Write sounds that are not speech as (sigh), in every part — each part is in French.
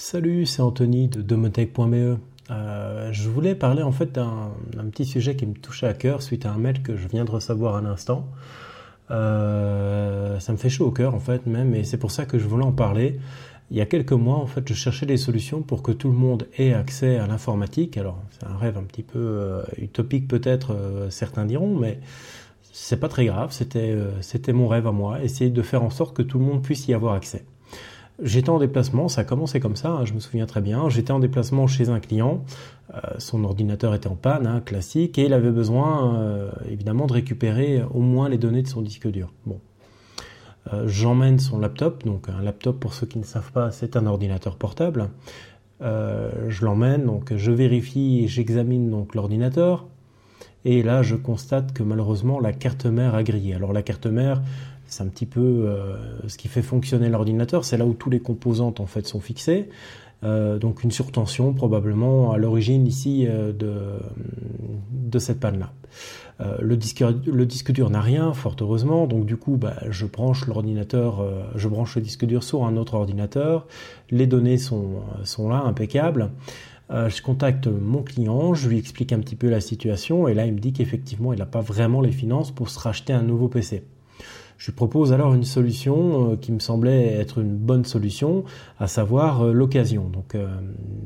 Salut, c'est Anthony de domotech.be. Euh, je voulais parler en fait d'un petit sujet qui me touchait à cœur suite à un mail que je viens de recevoir à l'instant. Euh, ça me fait chaud au cœur en fait même et c'est pour ça que je voulais en parler. Il y a quelques mois en fait je cherchais des solutions pour que tout le monde ait accès à l'informatique. Alors c'est un rêve un petit peu euh, utopique peut-être certains diront mais c'est pas très grave, c'était c'était mon rêve à moi, essayer de faire en sorte que tout le monde puisse y avoir accès. J'étais en déplacement, ça a commencé comme ça, hein, je me souviens très bien. J'étais en déplacement chez un client, euh, son ordinateur était en panne, hein, classique, et il avait besoin euh, évidemment de récupérer au moins les données de son disque dur. Bon, euh, j'emmène son laptop, donc un laptop pour ceux qui ne savent pas, c'est un ordinateur portable. je l'emmène, donc je vérifie, j'examine donc l'ordinateur, et là je constate que malheureusement la carte mère a grillé. Alors la carte mère, c'est un petit peu euh, ce qui fait fonctionner l'ordinateur. C'est là où tous les composantes en fait sont fixées. Euh, donc une surtension probablement à l'origine ici euh, de, cette panne-là. le, disque, dur n'a rien, fort heureusement, donc du coup bah, je branche l'ordinateur, je branche le disque dur sur un autre ordinateur, les données sont là, impeccables. je contacte mon client, je lui explique un petit peu la situation et là il me dit qu'effectivement il n'a pas vraiment les finances pour se racheter un nouveau PC. Je lui propose alors une solution euh, qui me semblait être une bonne solution, à savoir euh, l'occasion. Donc, euh,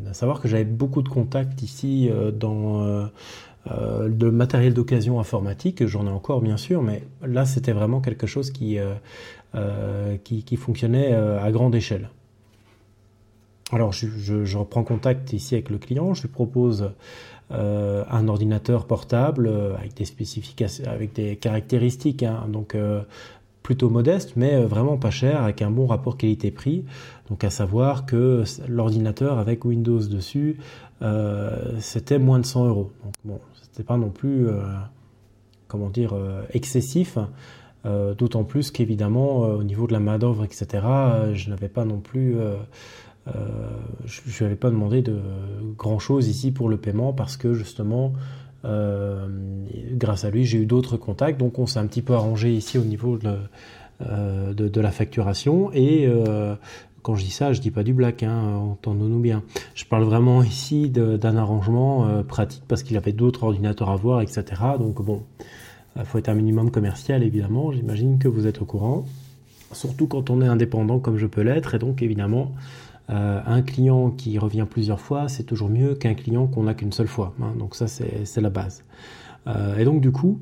à savoir que j'avais beaucoup de contacts ici dans de matériel d'occasion informatique. J'en ai encore bien sûr, mais là c'était vraiment quelque chose qui, qui, fonctionnait à grande échelle. Alors je, reprends contact ici avec le client, je lui propose un ordinateur portable avec des spécifications, avec des caractéristiques, hein. donc plutôt modeste, mais euh, vraiment pas cher, avec un bon rapport qualité-prix. Donc à savoir que l'ordinateur avec Windows dessus, euh, c'était moins de 100 euros. Donc bon, c'était pas non plus, euh, comment dire, excessif. D'autant plus qu'évidemment, au niveau de la main d'œuvre, etc., je n'avais pas non plus, je ne lui avais pas demandé de grand chose ici pour le paiement parce que justement, euh, grâce à lui, j'ai eu d'autres contacts, donc on s'est un petit peu arrangé ici au niveau de, euh, la facturation. Et euh, quand je dis ça, je dis pas du black, hein, entendons-nous bien. Je parle vraiment ici d'un arrangement pratique parce qu'il avait d'autres ordinateurs à voir, etc. Donc bon, il faut être un minimum commercial évidemment. J'imagine que vous êtes au courant, surtout quand on est indépendant comme je peux l'être, et donc évidemment euh, un client qui revient plusieurs fois, c'est toujours mieux qu'un client qu'on n'a qu'une seule fois. Hein. donc ça, c'est la base. Euh, et donc du coup,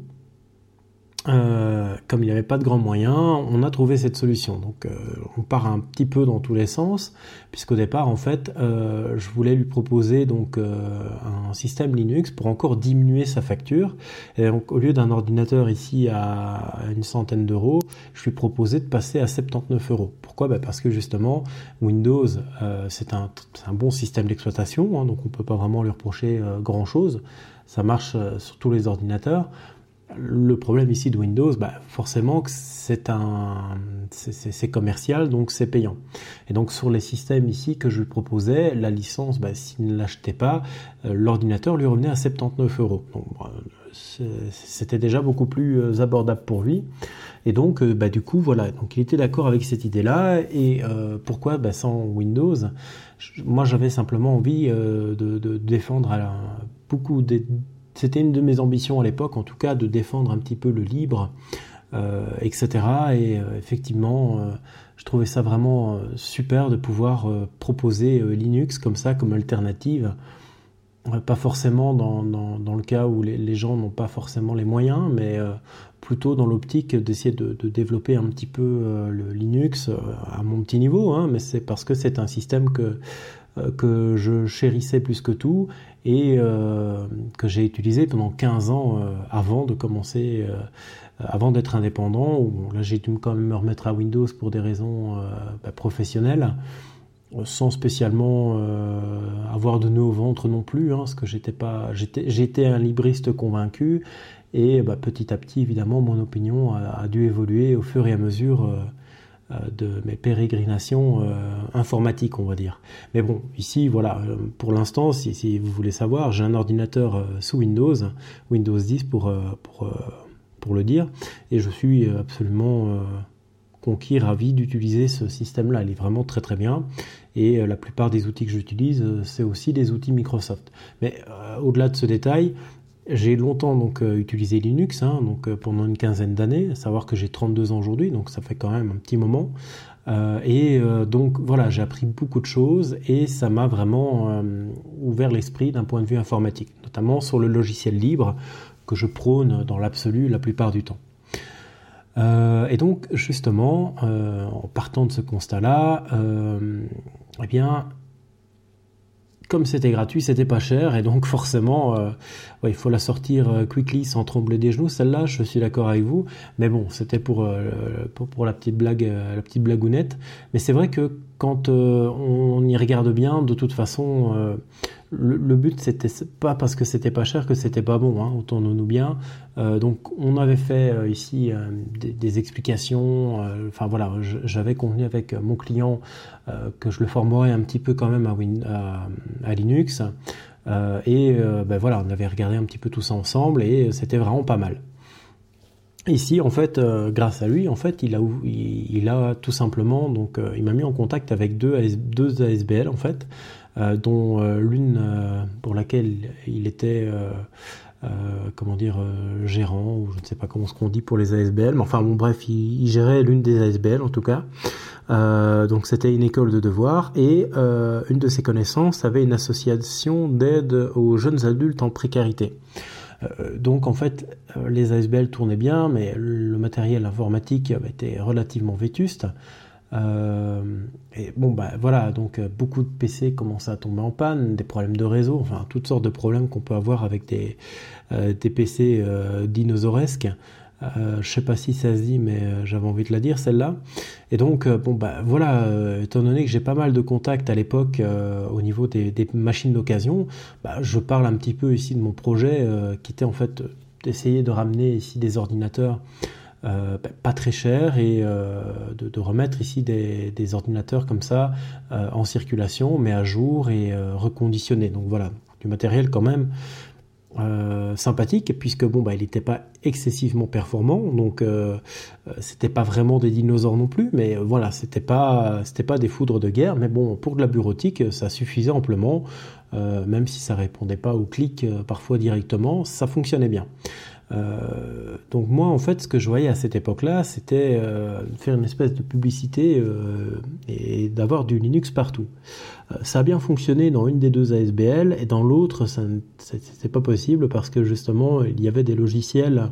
euh, comme il n'y avait pas de grands moyens, on a trouvé cette solution. Donc euh, on part un petit peu dans tous les sens, puisqu'au départ, en fait, euh, je voulais lui proposer donc un système Linux pour encore diminuer sa facture. Et donc au lieu d'un ordinateur ici à une centaine d'euros, je lui proposais de passer à 79 euros. Pourquoi? Ben Parce que justement, Windows, c'est un, un, bon système d'exploitation, hein, donc on peut pas vraiment lui reprocher grand-chose. Ça marche sur tous les ordinateurs. Le problème ici de Windows, bah forcément c'est commercial, donc c'est payant. Et donc sur les systèmes ici que je lui proposais, la licence, bah, s'il ne l'achetait pas, euh, l'ordinateur lui revenait à 79 euros. Donc c'était déjà beaucoup plus euh, abordable pour lui. Et donc, euh, bah, du coup, voilà. Donc, il était d'accord avec cette idée-là. Et pourquoi bah, sans Windows? Moi, j'avais simplement envie de, défendre beaucoup de c'était une de mes ambitions à l'époque, en tout cas, de défendre un petit peu le libre, euh, etc. Et euh, effectivement, euh, je trouvais ça vraiment super de pouvoir proposer Linux comme ça, comme alternative. pas forcément dans, le cas où les, gens n'ont pas forcément les moyens, mais plutôt dans l'optique d'essayer de, développer un petit peu le Linux à mon petit niveau, hein, mais c'est parce que c'est un système que euh, je chérissais plus que tout et euh, que j'ai utilisé pendant 15 ans euh, avant de commencer, avant d'être indépendant. là, j'ai dû quand même me remettre à Windows pour des raisons bah, professionnelles sans spécialement avoir de nœuds au ventre non plus, hein, parce que j'étais pas, j'étais, un libriste convaincu, et bah, petit à petit, évidemment, mon opinion a, dû évoluer au fur et à mesure euh, de mes pérégrinations euh, informatiques, on va dire. Mais bon, ici, voilà, euh, pour l'instant, si, vous voulez savoir, j'ai un ordinateur sous Windows, Windows 10 pour, pour, pour le dire, et je suis absolument conquis, ravi d'utiliser ce système-là. Il est vraiment très très bien. Et la plupart des outils que j'utilise, c'est aussi des outils Microsoft. Mais au-delà de ce détail, j'ai longtemps donc utilisé Linux, hein, donc pendant une quinzaine d'années, à savoir que j'ai 32 ans aujourd'hui, donc ça fait quand même un petit moment. Euh, et euh, donc voilà, j'ai appris beaucoup de choses et ça m'a vraiment euh, ouvert l'esprit d'un point de vue informatique, notamment sur le logiciel libre que je prône dans l'absolu la plupart du temps. et donc justement, en partant de ce constat-là, eh bien, comme c'était gratuit, c'était pas cher, et donc (laughs) forcément, euh, il faut la sortir euh, quickly sans trembler des genoux. Celle-là, je suis d'accord avec vous, mais bon, c'était pour, euh, pour, la petite blague, la petite blagounette. Mais c'est vrai que quand on y regarde bien, de toute façon, le, but, c'était pas parce que c'était pas cher que c'était pas bon, hein, entendons-nous bien. Euh, donc, on avait fait euh, ici euh, des, explications. Enfin voilà, j'avais convenu avec mon client que je le formerais un petit peu quand même à, à, Linux. et ben voilà, on avait regardé un petit peu tout ça ensemble et c'était vraiment pas mal. Ici, en fait, grâce à lui, en fait, il a, tout simplement, donc, il m'a mis en contact avec deux, deux ASBL, en fait, dont euh, l'une euh, pour laquelle il était comment dire, gérant, ou je ne sais pas comment ce qu'on dit pour les ASBL, mais enfin bon bref, il, gérait l'une des ASBL en tout cas. donc c'était une école de devoir et une de ses connaissances avait une association d'aide aux jeunes adultes en précarité. donc en fait, les ASBL tournaient bien, mais le matériel informatique était relativement vétuste. Euh, et bon, bah voilà, donc euh, beaucoup de PC commençaient à tomber en panne, des problèmes de réseau, enfin toutes sortes de problèmes qu'on peut avoir avec des, euh, des PC dinosauresques. je sais pas si ça se dit, mais j'avais envie de la dire celle-là. Et donc, bon, bah voilà, étant donné que j'ai pas mal de contacts à l'époque au niveau des, des machines d'occasion, bah, je parle un petit peu ici de mon projet qui était en fait d'essayer de ramener ici des ordinateurs euh, ben, pas très cher et euh, de, remettre ici des, ordinateurs comme ça euh, en circulation, mais à jour et reconditionnés. Donc voilà, du matériel quand même sympathique puisque bon bah il n'était pas excessivement performant donc c'était pas vraiment des dinosaures non plus mais voilà c'était pas c'était pas des foudres de guerre mais bon pour de la bureautique ça suffisait amplement même si ça répondait pas aux clics parfois directement ça fonctionnait bien euh, donc moi, en fait, ce que je voyais à cette époque-là, c'était euh, faire une espèce de publicité euh, et d'avoir du Linux partout. ça a bien fonctionné dans une des deux ASBL et dans l'autre, ça n'était pas possible parce que justement, il y avait des logiciels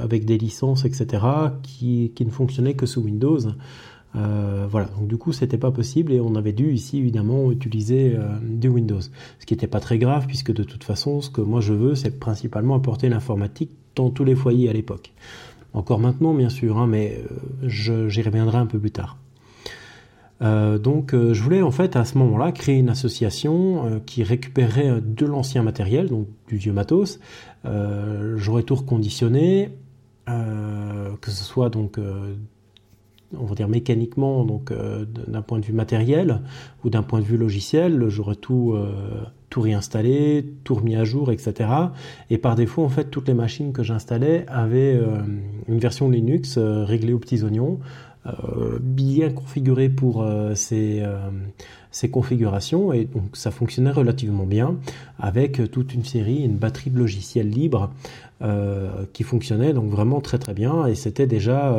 avec des licences, etc., qui ne fonctionnaient que sous Windows. Euh, voilà, donc du coup c'était pas possible et on avait dû ici évidemment utiliser euh, du Windows. Ce qui n'était pas très grave puisque de toute façon ce que moi je veux c'est principalement apporter l'informatique dans tous les foyers à l'époque. Encore maintenant bien sûr, hein, mais euh, j'y reviendrai un peu plus tard. donc je voulais en fait à ce moment-là créer une association qui récupérait de l'ancien matériel, donc du vieux matos. J'aurais tout reconditionné, que ce soit donc on va dire mécaniquement, donc euh, d'un point de vue matériel ou d'un point de vue logiciel, j'aurais tout, euh, réinstallé, tout remis à jour, etc. Et par défaut, en fait, toutes les machines que j'installais avaient euh, une version Linux réglée aux petits oignons, bien configurée pour ces, ces configurations, et donc ça fonctionnait relativement bien avec toute une série, une batterie de logiciels libres qui fonctionnait donc vraiment très très bien, et c'était déjà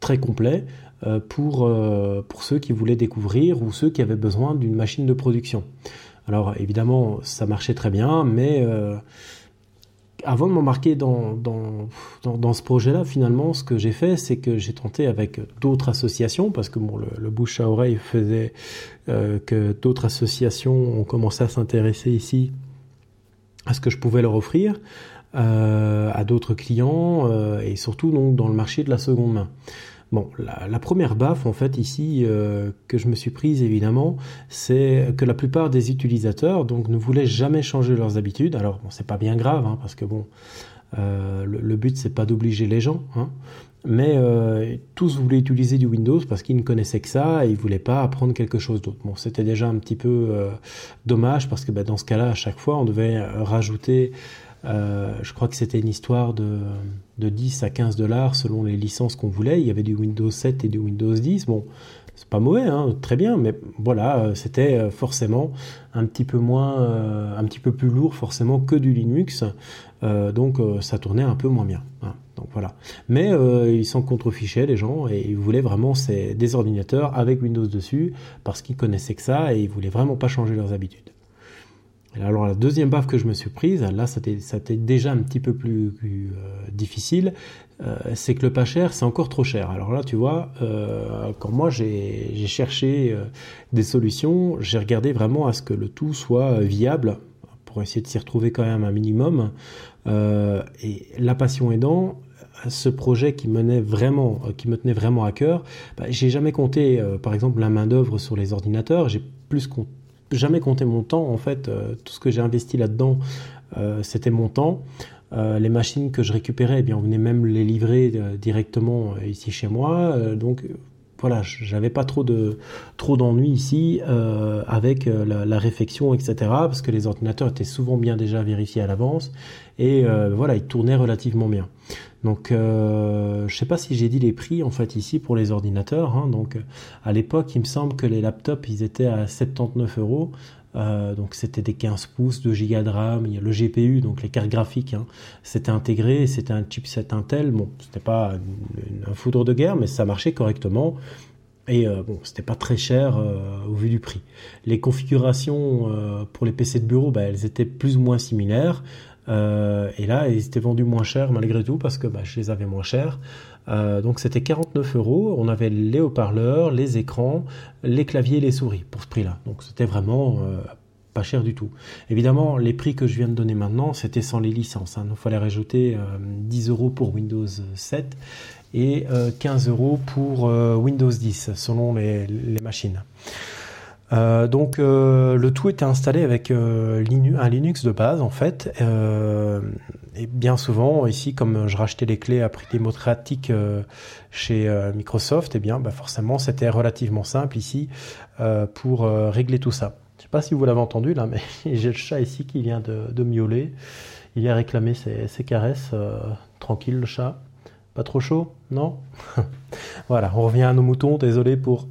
très complet euh, pour, euh, pour ceux qui voulaient découvrir ou ceux qui avaient besoin d'une machine de production. Alors évidemment, ça marchait très bien, mais euh, avant de m'embarquer dans, dans, ce projet-là, finalement, ce que j'ai fait, c'est que j'ai tenté avec d'autres associations, parce que le, bouche à oreille faisait que d'autres associations ont commencé à s'intéresser ici à ce que je pouvais leur offrir. Euh, à d'autres clients euh, et surtout donc dans le marché de la seconde main. Bon, la, première baffe en fait ici euh, que je me suis prise évidemment, c'est que la plupart des utilisateurs donc ne voulaient jamais changer leurs habitudes. Alors bon, c'est pas bien grave hein, parce que bon, le, but c'est pas d'obliger les gens, hein, mais tous voulaient utiliser du Windows parce qu'ils ne connaissaient que ça et ils voulaient pas apprendre quelque chose d'autre. Bon, c'était déjà un petit peu dommage parce que bah, dans ce cas-là, à chaque fois, on devait rajouter euh, je crois que c'était une histoire de, de, 10 à 15 dollars selon les licences qu'on voulait. Il y avait du Windows 7 et du Windows 10. Bon, c'est pas mauvais, hein, très bien, mais voilà, c'était forcément un petit peu moins, un petit peu plus lourd forcément que du Linux, donc ça tournait un peu moins bien. Hein. Voilà. Mais ils s'en contrefichaient les gens et ils voulaient vraiment des ordinateurs avec Windows dessus parce qu'ils connaissaient que ça et ils voulaient vraiment pas changer leurs habitudes. Alors la deuxième baffe que je me suis prise, là ça était déjà un petit peu plus, euh, difficile, euh, c'est que le pas cher c'est encore trop cher. Alors là tu vois, euh, quand moi j'ai cherché des solutions, j'ai regardé vraiment à ce que le tout soit viable pour essayer de s'y retrouver quand même un minimum. et la passion aidant, ce projet qui menait vraiment, qui me tenait vraiment à cœur, bah, j'ai jamais compté, par exemple, la main d'œuvre sur les ordinateurs. J'ai plus compté jamais compté mon temps. En fait, euh, tout ce que j'ai investi là-dedans, euh, c'était mon temps. Euh, les machines que je récupérais, eh bien, on venait même les livrer directement ici chez moi. donc voilà, j'avais pas trop de trop d'ennuis ici avec la, réflexion, etc. Parce que les ordinateurs étaient souvent bien déjà vérifiés à l'avance et voilà, ils tournaient relativement bien. Donc, euh, je sais pas si j'ai dit les prix en fait ici pour les ordinateurs. Hein. donc, à l'époque, il me semble que les laptops ils étaient à 79 euros. Euh, donc c'était des 15 pouces, de giga de RAM, il y a le GPU, donc les cartes graphiques, hein, c'était intégré, c'était un chipset Intel. Bon, c'était pas un foudre de guerre, mais ça marchait correctement. Et euh, bon, c'était pas très cher au vu du prix. Les configurations pour les PC de bureau, bah, elles étaient plus ou moins similaires. Euh, et là, ils étaient vendus moins cher malgré tout parce que bah, je les avais moins chers. Euh, donc c'était 49 euros. On avait les haut-parleurs, les écrans, les claviers et les souris pour ce prix-là. Donc c'était vraiment euh, pas cher du tout. Évidemment, les prix que je viens de donner maintenant, c'était sans les licences. Hein. Il fallait rajouter 10 euros pour Windows 7 et 15 euros pour Windows 10 selon les machines. Euh, donc euh, le tout était installé avec euh, un Linux de base en fait. et bien souvent ici, comme je rachetais les clés à prix démocratique chez Microsoft, et eh bien bah, forcément c'était relativement simple ici pour régler tout ça. Je sais pas si vous l'avez entendu là, mais (laughs) j'ai le chat ici qui vient de, miauler. Il réclamer ses, ses caresses. tranquille le chat. Pas trop chaud Non? (laughs) Voilà, on revient à nos moutons. Désolé pour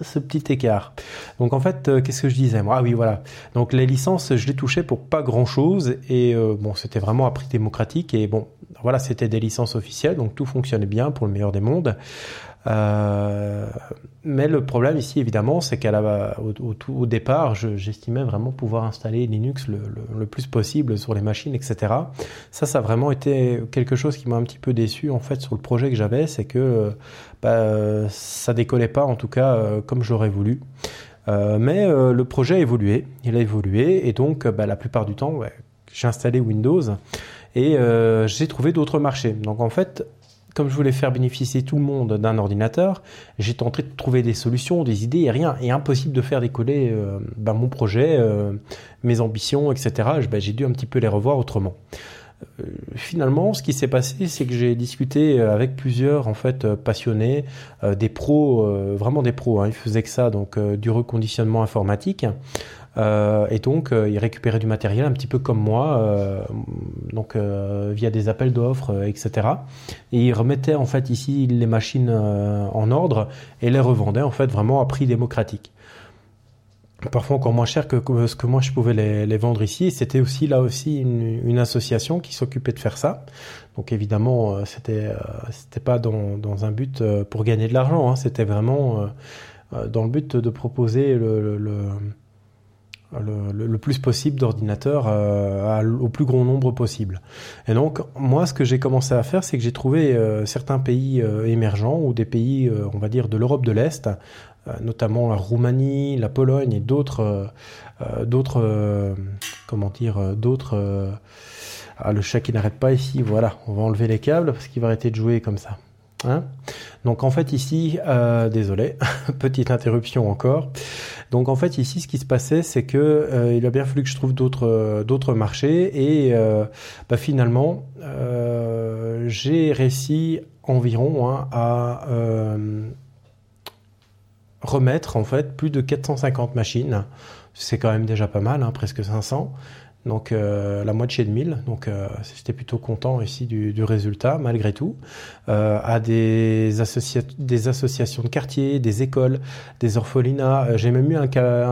ce petit écart. Donc en fait, euh, qu'est-ce que je disais Ah oui, voilà. Donc les licences, je les touchais pour pas grand-chose et euh, bon, c'était vraiment à prix démocratique et bon, voilà, c'était des licences officielles, donc tout fonctionnait bien pour le meilleur des mondes. Euh, mais le problème ici, évidemment, c'est qu'à au, départ, j'estimais vraiment pouvoir installer Linux le, plus possible sur les machines, etc. Ça, ça a vraiment été quelque chose qui m'a un petit peu déçu en fait sur le projet que j'avais, c'est que bah, ça décollait pas, en tout cas euh, comme j'aurais voulu. Euh, mais euh, le projet a évolué, il a évolué, et donc bah, la plupart du temps, ouais, j'ai installé Windows et j'ai trouvé d'autres marchés. Donc en fait, comme je voulais faire bénéficier tout le monde d'un ordinateur, j'ai tenté de trouver des solutions, des idées et rien. Et impossible de faire décoller euh, ben, mon projet, euh, mes ambitions, etc. Ben, j'ai dû un petit peu les revoir autrement. Euh, finalement, ce qui s'est passé, c'est que j'ai discuté avec plusieurs en fait passionnés, des pros, vraiment des pros. Hein, ils faisaient que ça, donc du reconditionnement informatique. Euh, et donc, euh, ils récupéraient du matériel un petit peu comme moi, euh, donc via des appels d'offres, etc. Et ils remettaient en fait ici les machines en ordre et les revendaient en fait vraiment à prix démocratique parfois encore moins cher que, ce que moi je pouvais les, vendre ici. C'était aussi là aussi une, association qui s'occupait de faire ça. Donc évidemment, c'était c'était pas dans, dans, un but pour gagner de l'argent. Hein. C'était vraiment dans le but de proposer le, le le, plus possible d'ordinateurs euh, au plus grand nombre possible. Et donc, moi, ce que j'ai commencé à faire, c'est que j'ai trouvé euh, certains pays euh, émergents ou des pays, on va dire, de l'Europe de l'Est, notamment la Roumanie, la Pologne et d'autres, d'autres, comment dire, d'autres. ah, le chat qui n'arrête pas ici, voilà, on va enlever les câbles parce qu'il va arrêter de jouer comme ça. Hein Donc en fait ici, désolé, (laughs) petite interruption encore. Donc en fait ici ce qui se passait c'est que euh, il a bien fallu que je trouve d'autres euh, d'autres marchés et euh, bah, finalement j'ai réussi environ hein, à remettre en fait plus de 450 machines. C'est quand même déjà pas mal, hein, presque 500. Donc la moitié de 1000. Donc j'étais plutôt content ici du, résultat malgré tout. à des, des associations de quartier, des écoles, des orphelinats. J'ai même eu un,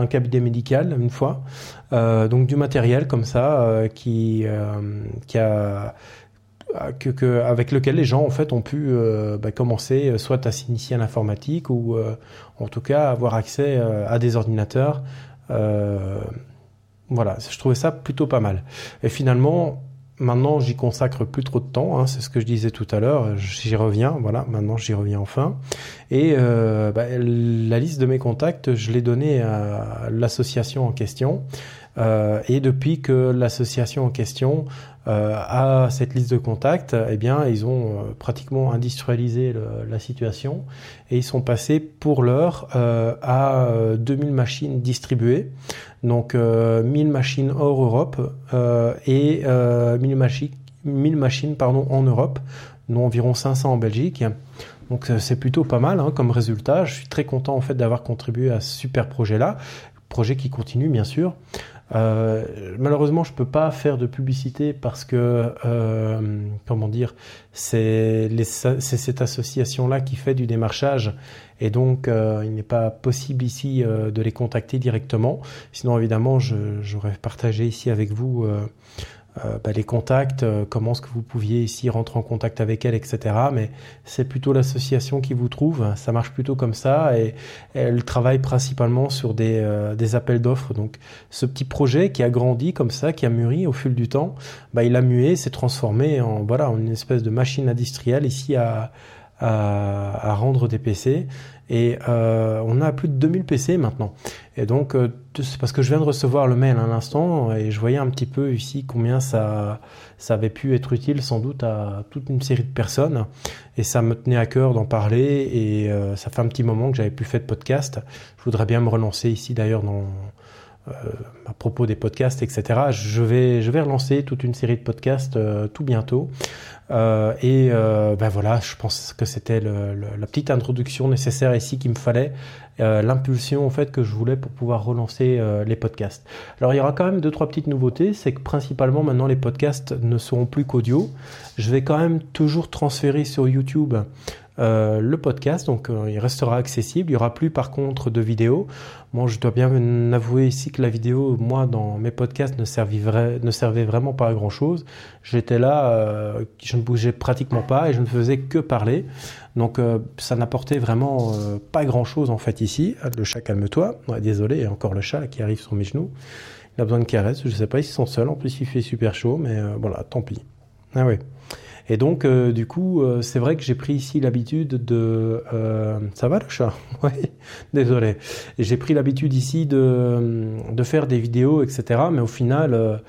cabinet médical une fois. donc du matériel comme ça qui, qui a que, avec lequel les gens en fait ont pu euh, bah, commencer euh, soit à s'initier à l'informatique ou euh, en tout cas avoir accès à des ordinateurs. Voilà, je trouvais ça plutôt pas mal. Et finalement, maintenant j'y consacre plus trop de temps. Hein, c'est ce que je disais tout à l'heure. J'y reviens. Voilà, maintenant j'y reviens enfin. Et bah, la liste de mes contacts, je l'ai donnée à l'association en question. et depuis que l'association en question euh, à cette liste de contacts, eh bien, ils ont euh, pratiquement industrialisé la situation et ils sont passés pour l'heure euh, à 2000 machines distribuées, donc 1000 machines hors Europe et 1000 machines, 1000 machines pardon, en Europe, dont environ 500 en Belgique. Donc c'est plutôt pas mal hein, comme résultat. Je suis très content en fait d'avoir contribué à ce super projet-là, projet qui continue bien sûr. Euh, malheureusement, je peux pas faire de publicité parce que, euh, comment dire, c'est cette association-là qui fait du démarchage et donc euh, il n'est pas possible ici de les contacter directement. Sinon, évidemment, j'aurais partagé ici avec vous euh, bah, les contacts, euh, comment est-ce que vous pouviez ici rentrer en contact avec elle, etc. Mais c'est plutôt l'association qui vous trouve. Ça marche plutôt comme ça et, elle travaille principalement sur des, euh, des appels d'offres. Donc ce petit projet qui a grandi comme ça, qui a mûri au fil du temps, bah, il a mué, s'est transformé en voilà en une espèce de machine industrielle ici à, à, à rendre des PC. Et euh, on a plus de 2000 PC maintenant. Et donc, euh, c'est parce que je viens de recevoir le mail à l'instant et je voyais un petit peu ici combien ça, ça avait pu être utile sans doute à toute une série de personnes. Et ça me tenait à cœur d'en parler et euh, ça fait un petit moment que j'avais plus fait de podcast. Je voudrais bien me relancer ici d'ailleurs dans à propos des podcasts, etc. Je vais, je vais relancer toute une série de podcasts euh, tout bientôt. Euh, et ben voilà, je pense que c'était la petite introduction nécessaire ici qu'il me fallait, l'impulsion en fait que je voulais pour pouvoir relancer les podcasts. Alors il y aura quand même deux trois petites nouveautés, c'est que principalement maintenant les podcasts ne seront plus qu'audio. Je vais quand même toujours transférer sur YouTube euh, le podcast, donc euh, il restera accessible. Il y aura plus par contre de vidéos. Moi, je dois bien avouer ici que la vidéo, moi, dans mes podcasts, ne, servait, ne vraiment pas à grand chose. J'étais là, euh, je ne bougeais pratiquement pas et je ne faisais que parler. Donc, ça n'apportait vraiment pas grand chose en fait ici. Le chat, calme-toi. Ouais, désolé, encore le chat qui arrive sur mes genoux. Il a besoin de caresses. Je sais pas, ils sont seuls. En plus, il fait super chaud, mais voilà, tant pis. Ah oui. Et donc, euh, du coup, euh, c'est vrai que j'ai pris ici l'habitude de... Euh, ça va le chat? (laughs) Oui, désolé. J'ai pris l'habitude ici de, de faire des vidéos, etc. Mais au final,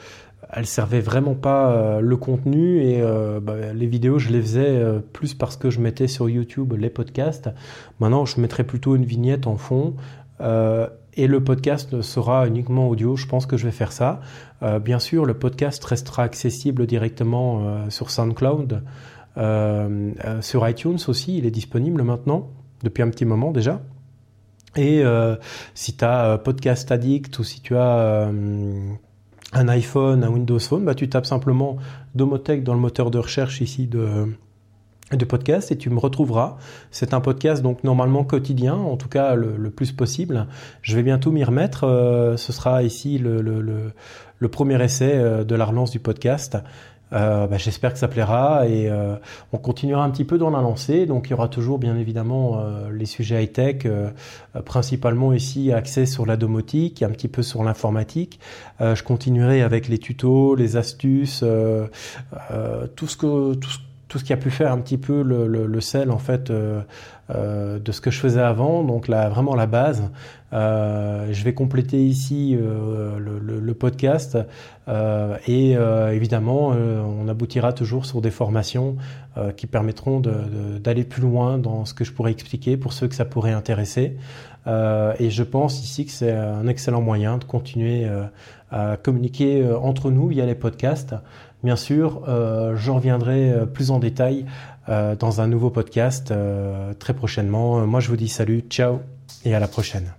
elles servaient vraiment pas le contenu et bah, les vidéos, je les faisais plus parce que je mettais sur YouTube les podcasts. Maintenant, je mettrais plutôt une vignette en fond et le podcast sera uniquement audio. Je pense que je vais faire ça. Euh, bien sûr, le podcast restera accessible directement euh, sur SoundCloud, euh, sur iTunes aussi. Il est disponible maintenant depuis un petit moment déjà. Et si tu as Podcast Addict ou si tu as un iPhone, un Windows Phone, bah, tu tapes simplement Domotech dans le moteur de recherche ici de, de podcast et tu me retrouveras. C'est un podcast donc normalement quotidien, en tout cas le, plus possible. Je vais bientôt m'y remettre. Euh, ce sera ici le, premier essai euh, de la relance du podcast. Euh, bah, J'espère que ça plaira et on continuera un petit peu dans la lancée. Donc il y aura toujours bien évidemment les sujets high-tech, principalement ici axés sur la domotique, un petit peu sur l'informatique. je continuerai avec les tutos, les astuces, tout ce que tout ce qui a pu faire un petit peu le, le, sel en fait euh, euh, de ce que je faisais avant, donc là vraiment la base. Euh, je vais compléter ici euh, le, le, podcast euh, et évidemment on aboutira toujours sur des formations qui permettront d'aller plus loin dans ce que je pourrais expliquer pour ceux que ça pourrait intéresser. et je pense ici que c'est un excellent moyen de continuer à communiquer entre nous via les podcasts. Bien sûr, euh, je reviendrai euh, plus en détail euh, dans un nouveau podcast très prochainement. Moi, je vous dis salut, ciao et à la prochaine.